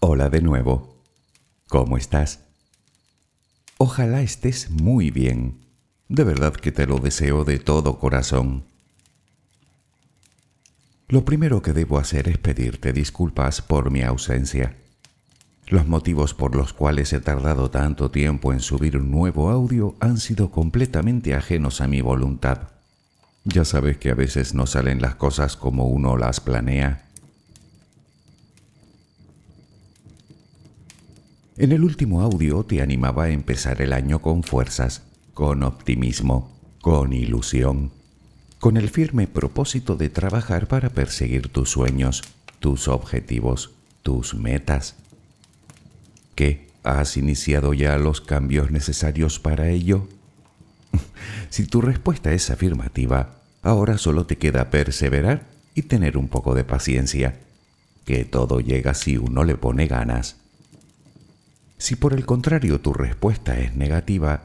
Hola de nuevo. ¿Cómo estás? Ojalá estés muy bien. De verdad que te lo deseo de todo corazón. Lo primero que debo hacer es pedirte disculpas por mi ausencia. Los motivos por los cuales he tardado tanto tiempo en subir un nuevo audio han sido completamente ajenos a mi voluntad. Ya sabes que a veces no salen las cosas como uno las planea. En el último audio te animaba a empezar el año con fuerzas, con optimismo, con ilusión, con el firme propósito de trabajar para perseguir tus sueños, tus objetivos, tus metas. ¿Qué? ¿Has iniciado ya los cambios necesarios para ello? si tu respuesta es afirmativa, ahora solo te queda perseverar y tener un poco de paciencia, que todo llega si uno le pone ganas. Si por el contrario tu respuesta es negativa,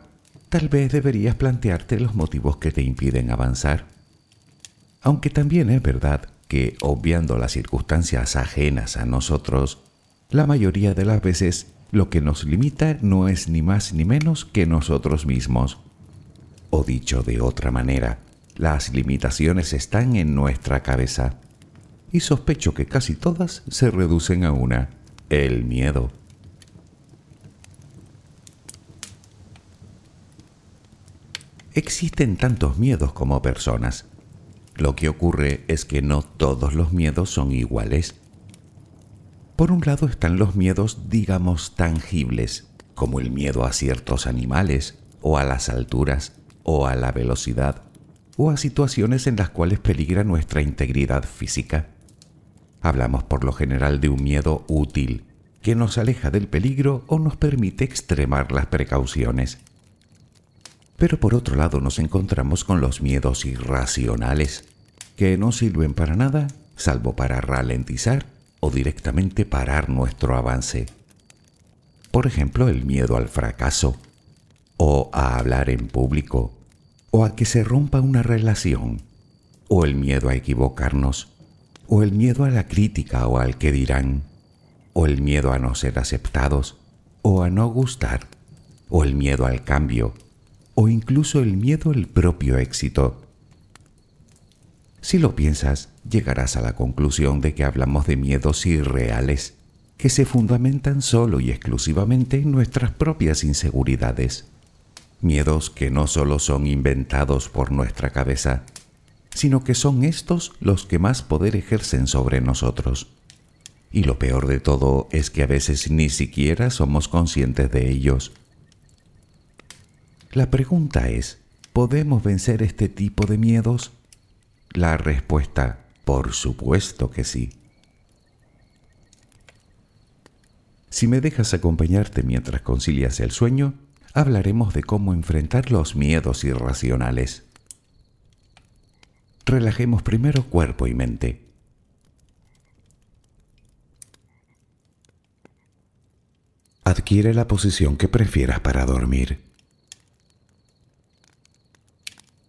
tal vez deberías plantearte los motivos que te impiden avanzar. Aunque también es verdad que, obviando las circunstancias ajenas a nosotros, la mayoría de las veces lo que nos limita no es ni más ni menos que nosotros mismos. O dicho de otra manera, las limitaciones están en nuestra cabeza. Y sospecho que casi todas se reducen a una, el miedo. Existen tantos miedos como personas. Lo que ocurre es que no todos los miedos son iguales. Por un lado están los miedos, digamos, tangibles, como el miedo a ciertos animales, o a las alturas, o a la velocidad, o a situaciones en las cuales peligra nuestra integridad física. Hablamos por lo general de un miedo útil, que nos aleja del peligro o nos permite extremar las precauciones. Pero por otro lado nos encontramos con los miedos irracionales, que no sirven para nada salvo para ralentizar o directamente parar nuestro avance. Por ejemplo, el miedo al fracaso, o a hablar en público, o a que se rompa una relación, o el miedo a equivocarnos, o el miedo a la crítica o al que dirán, o el miedo a no ser aceptados, o a no gustar, o el miedo al cambio, o incluso el miedo al propio éxito. Si lo piensas, llegarás a la conclusión de que hablamos de miedos irreales, que se fundamentan solo y exclusivamente en nuestras propias inseguridades. Miedos que no solo son inventados por nuestra cabeza, sino que son estos los que más poder ejercen sobre nosotros. Y lo peor de todo es que a veces ni siquiera somos conscientes de ellos. La pregunta es, ¿podemos vencer este tipo de miedos? La respuesta, por supuesto que sí. Si me dejas acompañarte mientras concilias el sueño, hablaremos de cómo enfrentar los miedos irracionales. Relajemos primero cuerpo y mente. Adquiere la posición que prefieras para dormir.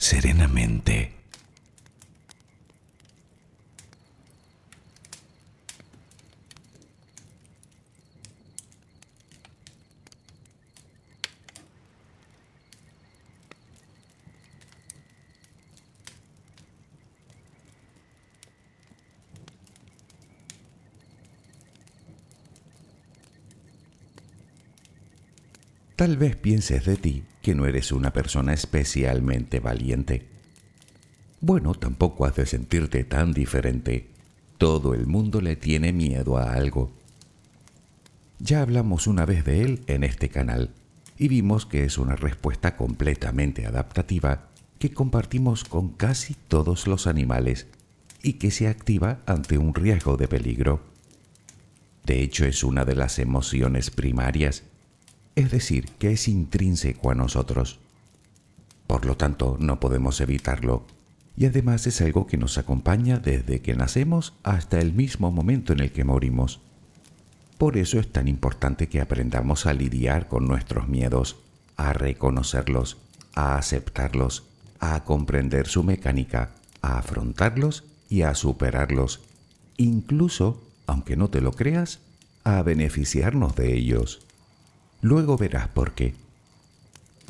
serenamente Tal vez pienses de ti que no eres una persona especialmente valiente. Bueno, tampoco has de sentirte tan diferente. Todo el mundo le tiene miedo a algo. Ya hablamos una vez de él en este canal y vimos que es una respuesta completamente adaptativa que compartimos con casi todos los animales y que se activa ante un riesgo de peligro. De hecho, es una de las emociones primarias es decir, que es intrínseco a nosotros. Por lo tanto, no podemos evitarlo, y además es algo que nos acompaña desde que nacemos hasta el mismo momento en el que morimos. Por eso es tan importante que aprendamos a lidiar con nuestros miedos, a reconocerlos, a aceptarlos, a comprender su mecánica, a afrontarlos y a superarlos, incluso, aunque no te lo creas, a beneficiarnos de ellos. Luego verás por qué.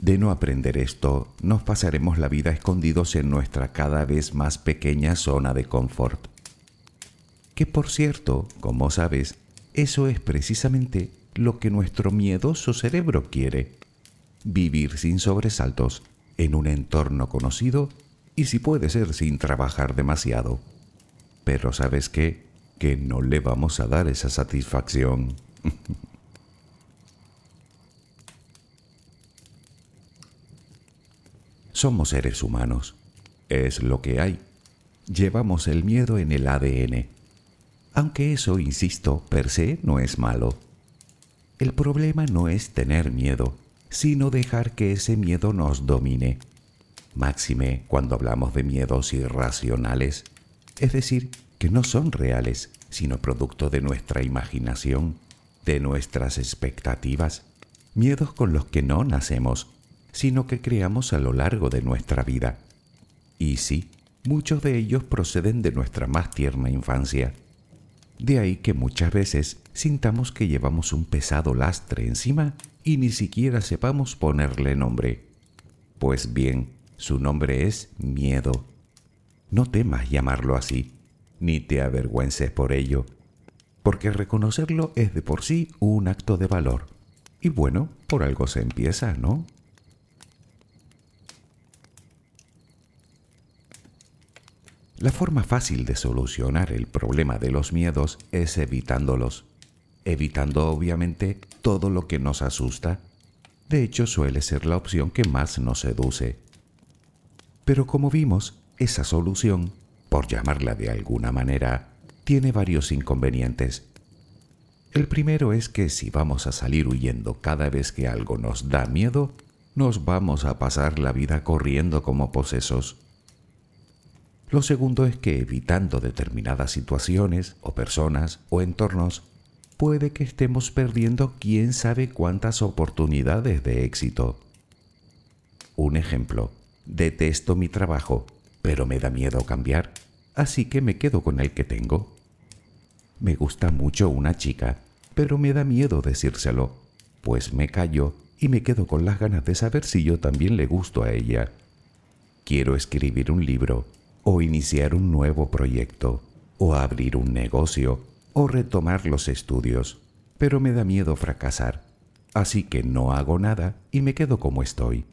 De no aprender esto, nos pasaremos la vida escondidos en nuestra cada vez más pequeña zona de confort. Que por cierto, como sabes, eso es precisamente lo que nuestro miedoso cerebro quiere. Vivir sin sobresaltos, en un entorno conocido y si puede ser sin trabajar demasiado. Pero ¿sabes qué? Que no le vamos a dar esa satisfacción. Somos seres humanos. Es lo que hay. Llevamos el miedo en el ADN. Aunque eso, insisto, per se no es malo. El problema no es tener miedo, sino dejar que ese miedo nos domine. Máxime cuando hablamos de miedos irracionales, es decir, que no son reales, sino producto de nuestra imaginación, de nuestras expectativas, miedos con los que no nacemos, sino que creamos a lo largo de nuestra vida. Y sí, muchos de ellos proceden de nuestra más tierna infancia. De ahí que muchas veces sintamos que llevamos un pesado lastre encima y ni siquiera sepamos ponerle nombre. Pues bien, su nombre es miedo. No temas llamarlo así, ni te avergüences por ello, porque reconocerlo es de por sí un acto de valor. Y bueno, por algo se empieza, ¿no? La forma fácil de solucionar el problema de los miedos es evitándolos, evitando obviamente todo lo que nos asusta. De hecho, suele ser la opción que más nos seduce. Pero como vimos, esa solución, por llamarla de alguna manera, tiene varios inconvenientes. El primero es que si vamos a salir huyendo cada vez que algo nos da miedo, nos vamos a pasar la vida corriendo como posesos. Lo segundo es que evitando determinadas situaciones o personas o entornos, puede que estemos perdiendo quién sabe cuántas oportunidades de éxito. Un ejemplo, detesto mi trabajo, pero me da miedo cambiar, así que me quedo con el que tengo. Me gusta mucho una chica, pero me da miedo decírselo, pues me callo y me quedo con las ganas de saber si yo también le gusto a ella. Quiero escribir un libro, o iniciar un nuevo proyecto, o abrir un negocio, o retomar los estudios, pero me da miedo fracasar, así que no hago nada y me quedo como estoy.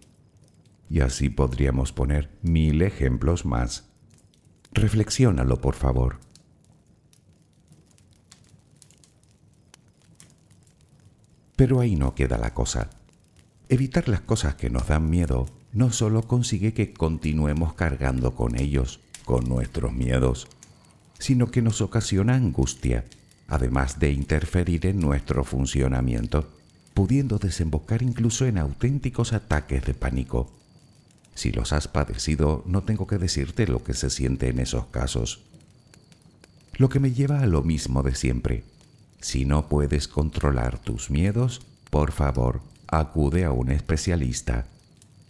Y así podríamos poner mil ejemplos más. Reflexiónalo, por favor. Pero ahí no queda la cosa. Evitar las cosas que nos dan miedo no solo consigue que continuemos cargando con ellos, con nuestros miedos, sino que nos ocasiona angustia, además de interferir en nuestro funcionamiento, pudiendo desembocar incluso en auténticos ataques de pánico. Si los has padecido, no tengo que decirte lo que se siente en esos casos. Lo que me lleva a lo mismo de siempre. Si no puedes controlar tus miedos, por favor, acude a un especialista.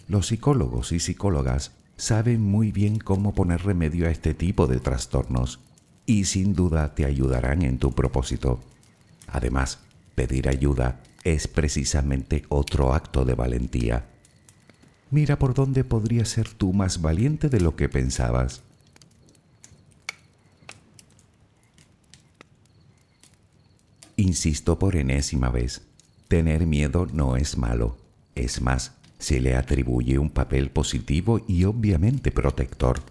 Los psicólogos y psicólogas saben muy bien cómo poner remedio a este tipo de trastornos y sin duda te ayudarán en tu propósito. Además, pedir ayuda es precisamente otro acto de valentía. Mira por dónde podrías ser tú más valiente de lo que pensabas. Insisto por enésima vez, tener miedo no es malo, es más, se le atribuye un papel positivo y obviamente protector.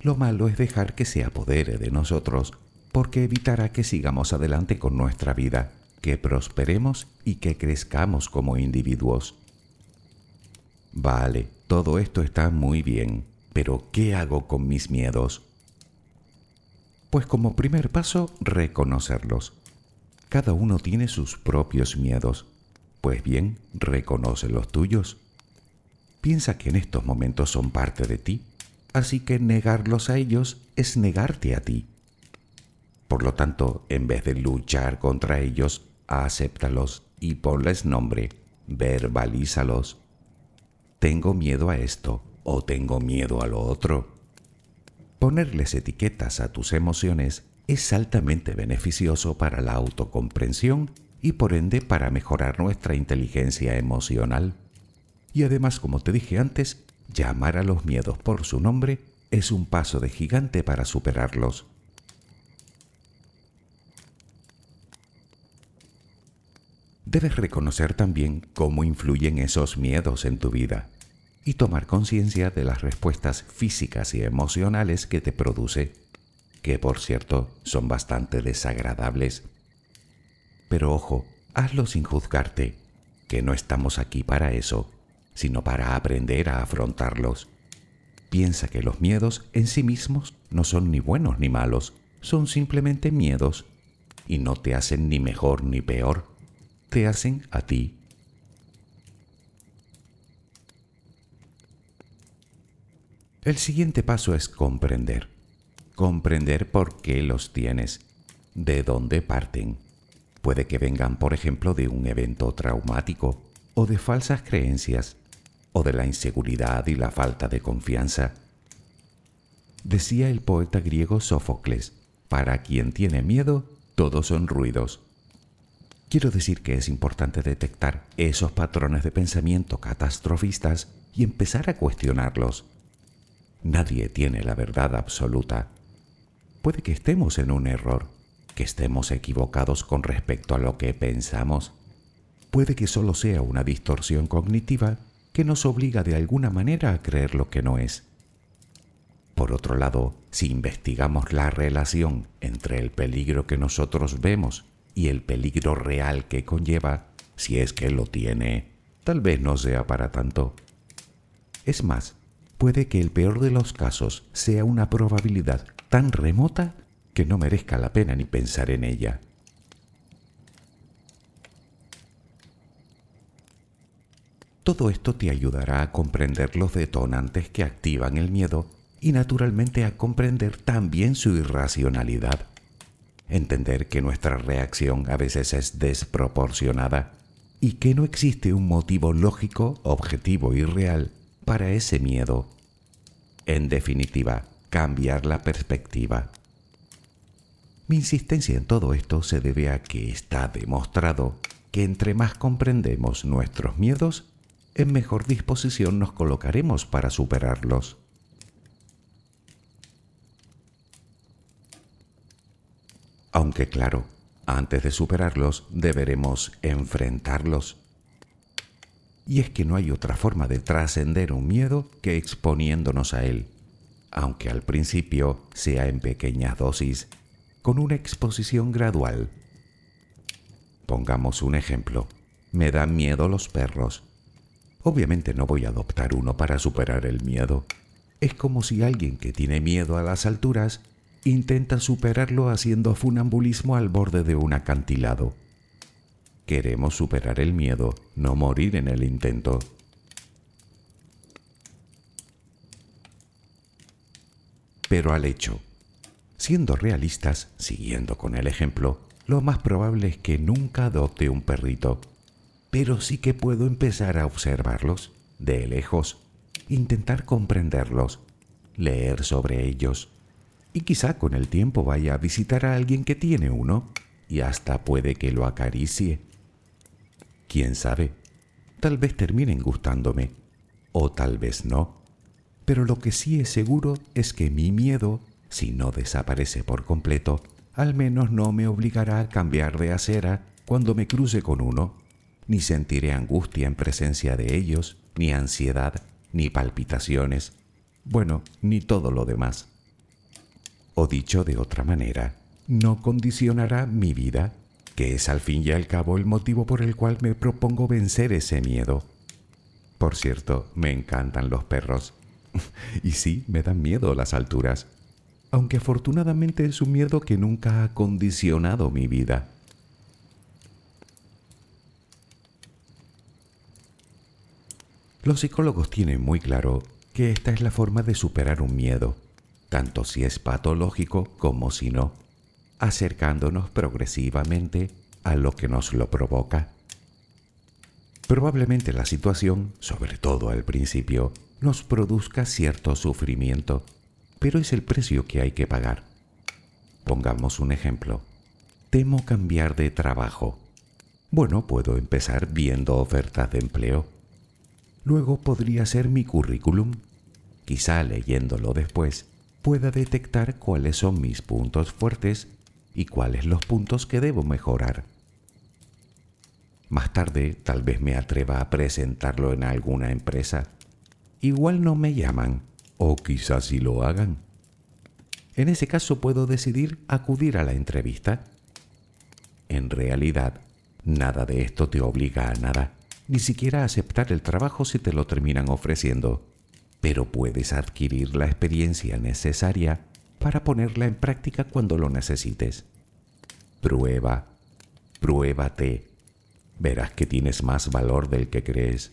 Lo malo es dejar que se apodere de nosotros, porque evitará que sigamos adelante con nuestra vida, que prosperemos y que crezcamos como individuos. Vale, todo esto está muy bien, pero ¿qué hago con mis miedos? Pues como primer paso, reconocerlos. Cada uno tiene sus propios miedos pues bien, reconoce los tuyos. Piensa que en estos momentos son parte de ti, así que negarlos a ellos es negarte a ti. Por lo tanto, en vez de luchar contra ellos, acéptalos y ponles nombre, verbalízalos. Tengo miedo a esto o tengo miedo a lo otro. Ponerles etiquetas a tus emociones es altamente beneficioso para la autocomprensión y por ende para mejorar nuestra inteligencia emocional. Y además, como te dije antes, llamar a los miedos por su nombre es un paso de gigante para superarlos. Debes reconocer también cómo influyen esos miedos en tu vida y tomar conciencia de las respuestas físicas y emocionales que te produce, que por cierto son bastante desagradables pero ojo, hazlo sin juzgarte, que no estamos aquí para eso. sino para aprender a afrontarlos. Piensa que los miedos en sí mismos no son ni buenos ni malos, son simplemente miedos y no te hacen ni mejor ni peor, te hacen a ti. El siguiente paso es comprender. Comprender por qué los tienes, de dónde parten. Puede que vengan, por ejemplo, de un evento traumático o de falsas creencias o de la inseguridad y la falta de confianza. Decía el poeta griego Sófocles, para quien tiene miedo, todos son ruidos. Quiero decir que es importante detectar esos patrones de pensamiento catastrofistas y empezar a cuestionarlos. Nadie tiene la verdad absoluta. Puede que estemos en un error, que estemos equivocados con respecto a lo que pensamos. Puede que solo sea una distorsión cognitiva que nos obliga de alguna manera a creer lo que no es. Por otro lado, si investigamos la relación entre el peligro que nosotros vemos y el peligro real que conlleva, si es que lo tiene, tal vez no sea para tanto. Es más, puede que el peor de los casos sea una probabilidad tan remota que no merezca la pena ni pensar en ella. Todo esto te ayudará a comprender los detonantes que activan el miedo y naturalmente a comprender también su irracionalidad. Entender que nuestra reacción a veces es desproporcionada y que no existe un motivo lógico, objetivo y real para ese miedo. En definitiva, cambiar la perspectiva. Mi insistencia en todo esto se debe a que está demostrado que entre más comprendemos nuestros miedos, en mejor disposición nos colocaremos para superarlos. Aunque claro, antes de superarlos deberemos enfrentarlos. Y es que no hay otra forma de trascender un miedo que exponiéndonos a él, aunque al principio sea en pequeñas dosis, con una exposición gradual. Pongamos un ejemplo. Me dan miedo los perros. Obviamente no voy a adoptar uno para superar el miedo. Es como si alguien que tiene miedo a las alturas intenta superarlo haciendo funambulismo al borde de un acantilado. Queremos superar el miedo, no morir en el intento. Pero al hecho, siendo realistas, siguiendo con el ejemplo, lo más probable es que nunca adopte un perrito pero sí que puedo empezar a observarlos de lejos, intentar comprenderlos, leer sobre ellos, y quizá con el tiempo vaya a visitar a alguien que tiene uno y hasta puede que lo acaricie. ¿Quién sabe? Tal vez terminen gustándome, o tal vez no. Pero lo que sí es seguro es que mi miedo, si no desaparece por completo, al menos no me obligará a cambiar de acera cuando me cruce con uno ni sentiré angustia en presencia de ellos, ni ansiedad, ni palpitaciones, bueno, ni todo lo demás. O dicho de otra manera, no condicionará mi vida, que es al fin y al cabo el motivo por el cual me propongo vencer ese miedo. Por cierto, me encantan los perros. y sí, me dan miedo las alturas, aunque afortunadamente es un miedo que nunca ha condicionado mi vida. Los psicólogos tienen muy claro que esta es la forma de superar un miedo, tanto si es patológico como si no, acercándonos progresivamente a lo que nos lo provoca. Probablemente la situación, sobre todo al principio, nos produzca cierto sufrimiento, pero es el precio que hay que pagar. Pongamos un ejemplo. Temo cambiar de trabajo. Bueno, puedo empezar viendo ofertas de empleo Luego podría ser mi currículum. Quizá leyéndolo después pueda detectar cuáles son mis puntos fuertes y cuáles los puntos que debo mejorar. Más tarde tal vez me atreva a presentarlo en alguna empresa. Igual no me llaman, o quizás sí lo hagan. En ese caso puedo decidir acudir a la entrevista. En realidad, nada de esto te obliga a nada ni siquiera aceptar el trabajo si te lo terminan ofreciendo, pero puedes adquirir la experiencia necesaria para ponerla en práctica cuando lo necesites. Prueba, pruébate. Verás que tienes más valor del que crees.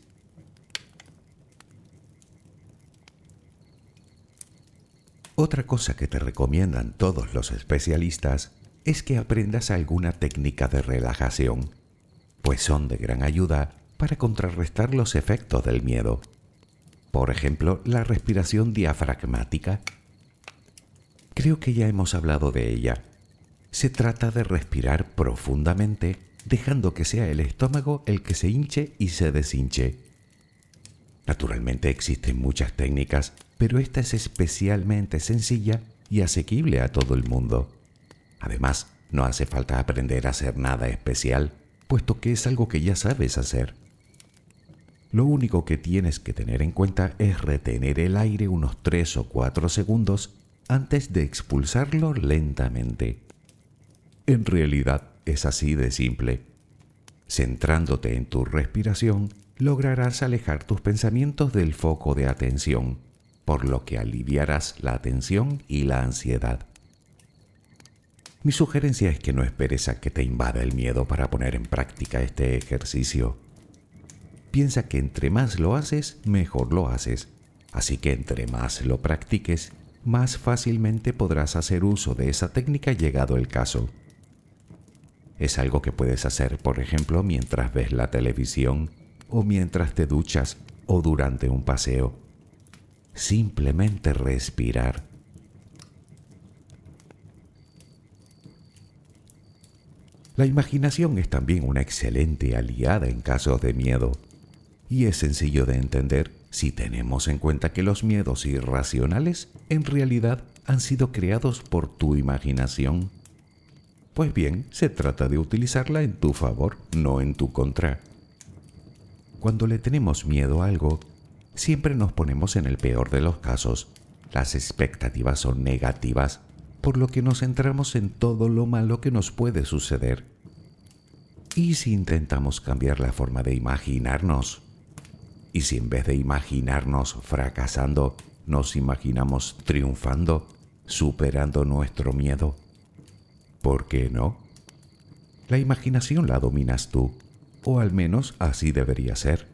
Otra cosa que te recomiendan todos los especialistas es que aprendas alguna técnica de relajación, pues son de gran ayuda para contrarrestar los efectos del miedo. Por ejemplo, la respiración diafragmática. Creo que ya hemos hablado de ella. Se trata de respirar profundamente, dejando que sea el estómago el que se hinche y se deshinche. Naturalmente existen muchas técnicas, pero esta es especialmente sencilla y asequible a todo el mundo. Además, no hace falta aprender a hacer nada especial, puesto que es algo que ya sabes hacer. Lo único que tienes que tener en cuenta es retener el aire unos 3 o 4 segundos antes de expulsarlo lentamente. En realidad es así de simple. Centrándote en tu respiración, lograrás alejar tus pensamientos del foco de atención, por lo que aliviarás la tensión y la ansiedad. Mi sugerencia es que no esperes a que te invada el miedo para poner en práctica este ejercicio. Piensa que entre más lo haces, mejor lo haces. Así que entre más lo practiques, más fácilmente podrás hacer uso de esa técnica llegado el caso. Es algo que puedes hacer, por ejemplo, mientras ves la televisión o mientras te duchas o durante un paseo. Simplemente respirar La imaginación es también una excelente aliada en casos de miedo, y es sencillo de entender si tenemos en cuenta que los miedos irracionales en realidad han sido creados por tu imaginación. Pues bien, se trata de utilizarla en tu favor, no en tu contra. Cuando le tenemos miedo a algo, siempre nos ponemos en el peor de los casos. Las expectativas son negativas por lo que nos centramos en todo lo malo que nos puede suceder. ¿Y si intentamos cambiar la forma de imaginarnos? ¿Y si en vez de imaginarnos fracasando, nos imaginamos triunfando, superando nuestro miedo? ¿Por qué no? La imaginación la dominas tú, o al menos así debería ser.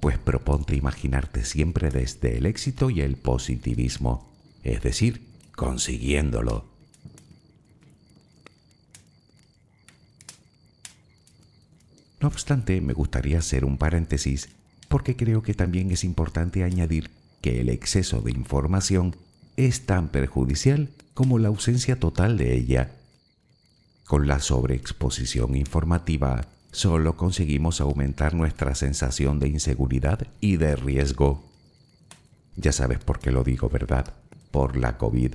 Pues proponte imaginarte siempre desde el éxito y el positivismo, es decir, consiguiéndolo. No obstante, me gustaría hacer un paréntesis porque creo que también es importante añadir que el exceso de información es tan perjudicial como la ausencia total de ella. Con la sobreexposición informativa solo conseguimos aumentar nuestra sensación de inseguridad y de riesgo. Ya sabes por qué lo digo, ¿verdad? Por la COVID.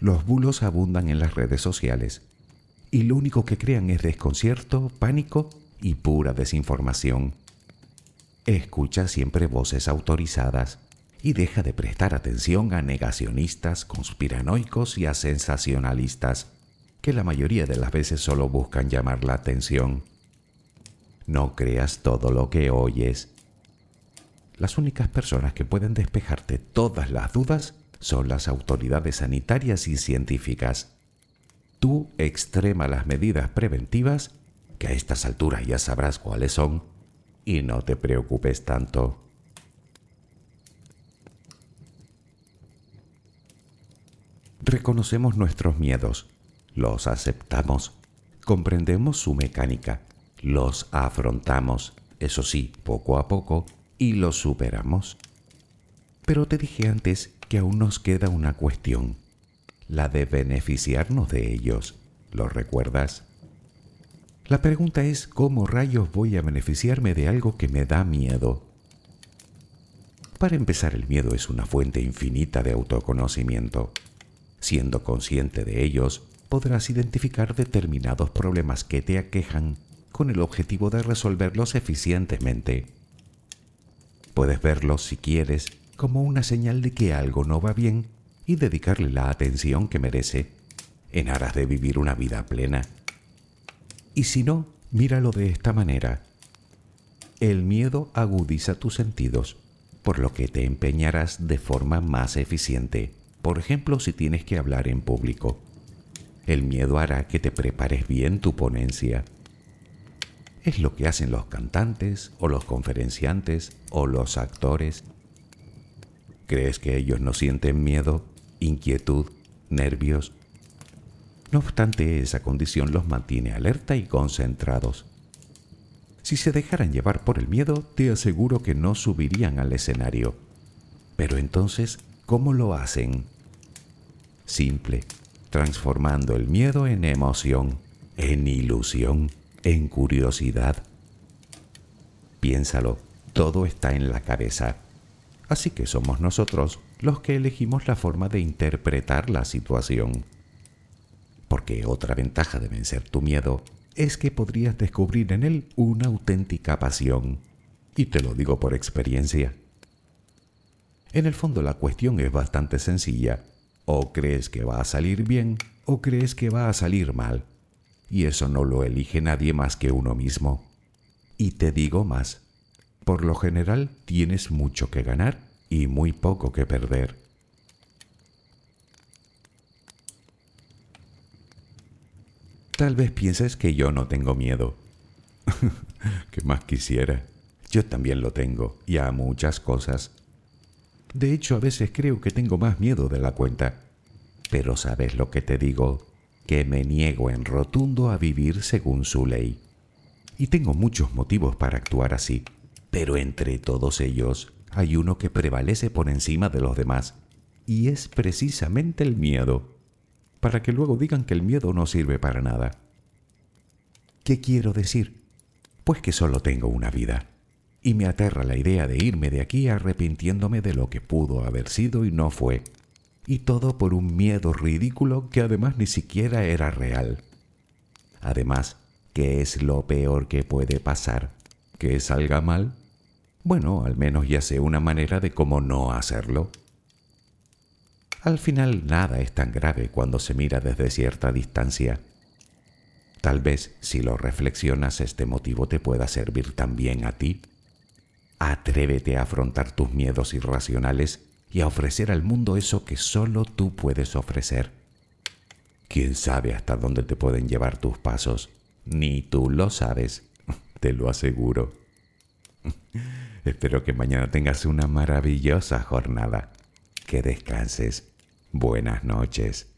Los bulos abundan en las redes sociales y lo único que crean es desconcierto, pánico y pura desinformación. Escucha siempre voces autorizadas y deja de prestar atención a negacionistas, conspiranoicos y a sensacionalistas, que la mayoría de las veces solo buscan llamar la atención. No creas todo lo que oyes. Las únicas personas que pueden despejarte todas las dudas son las autoridades sanitarias y científicas. Tú extrema las medidas preventivas, que a estas alturas ya sabrás cuáles son, y no te preocupes tanto. Reconocemos nuestros miedos, los aceptamos, comprendemos su mecánica, los afrontamos, eso sí, poco a poco, y los superamos. Pero te dije antes que aún nos queda una cuestión, la de beneficiarnos de ellos. ¿Lo recuerdas? La pregunta es cómo rayos voy a beneficiarme de algo que me da miedo. Para empezar, el miedo es una fuente infinita de autoconocimiento. Siendo consciente de ellos, podrás identificar determinados problemas que te aquejan con el objetivo de resolverlos eficientemente. Puedes verlos, si quieres, como una señal de que algo no va bien y dedicarle la atención que merece en aras de vivir una vida plena. Y si no, míralo de esta manera. el miedo agudiza tus sentidos, por lo que te empeñarás de forma más eficiente. Por ejemplo, si tienes que hablar en público. El miedo hará que te prepares bien tu ponencia. Es lo que hacen los cantantes o los conferenciantes o los actores. ¿Crees que ellos no sienten miedo, inquietud, nervios? No obstante, esa condición los mantiene alerta y concentrados. Si se dejaran llevar por el miedo, te aseguro que no subirían al escenario. Pero entonces, ¿cómo lo hacen? Simple, transformando el miedo en emoción, en ilusión, en curiosidad. Piénsalo, todo está en la cabeza. Así que somos nosotros los que elegimos la forma de interpretar la situación. Porque otra ventaja de vencer tu miedo es que podrías descubrir en él una auténtica pasión. Y te lo digo por experiencia. En el fondo la cuestión es bastante sencilla. O crees que va a salir bien o crees que va a salir mal. Y eso no lo elige nadie más que uno mismo. Y te digo más. Por lo general tienes mucho que ganar y muy poco que perder. Tal vez pienses que yo no tengo miedo. ¿Qué más quisiera? Yo también lo tengo, y a muchas cosas. De hecho, a veces creo que tengo más miedo de la cuenta. Pero ¿sabes lo que te digo? Que me niego en rotundo a vivir según su ley. Y tengo muchos motivos para actuar así. Pero entre todos ellos hay uno que prevalece por encima de los demás. Y es precisamente el miedo para que luego digan que el miedo no sirve para nada. ¿Qué quiero decir? Pues que solo tengo una vida, y me aterra la idea de irme de aquí arrepintiéndome de lo que pudo haber sido y no fue, y todo por un miedo ridículo que además ni siquiera era real. Además, ¿qué es lo peor que puede pasar? ¿Que salga mal? Bueno, al menos ya sé una manera de cómo no hacerlo. Al final nada es tan grave cuando se mira desde cierta distancia. Tal vez si lo reflexionas este motivo te pueda servir también a ti. Atrévete a afrontar tus miedos irracionales y a ofrecer al mundo eso que solo tú puedes ofrecer. ¿Quién sabe hasta dónde te pueden llevar tus pasos? Ni tú lo sabes, te lo aseguro. Espero que mañana tengas una maravillosa jornada. Que descanses. Buenas noches.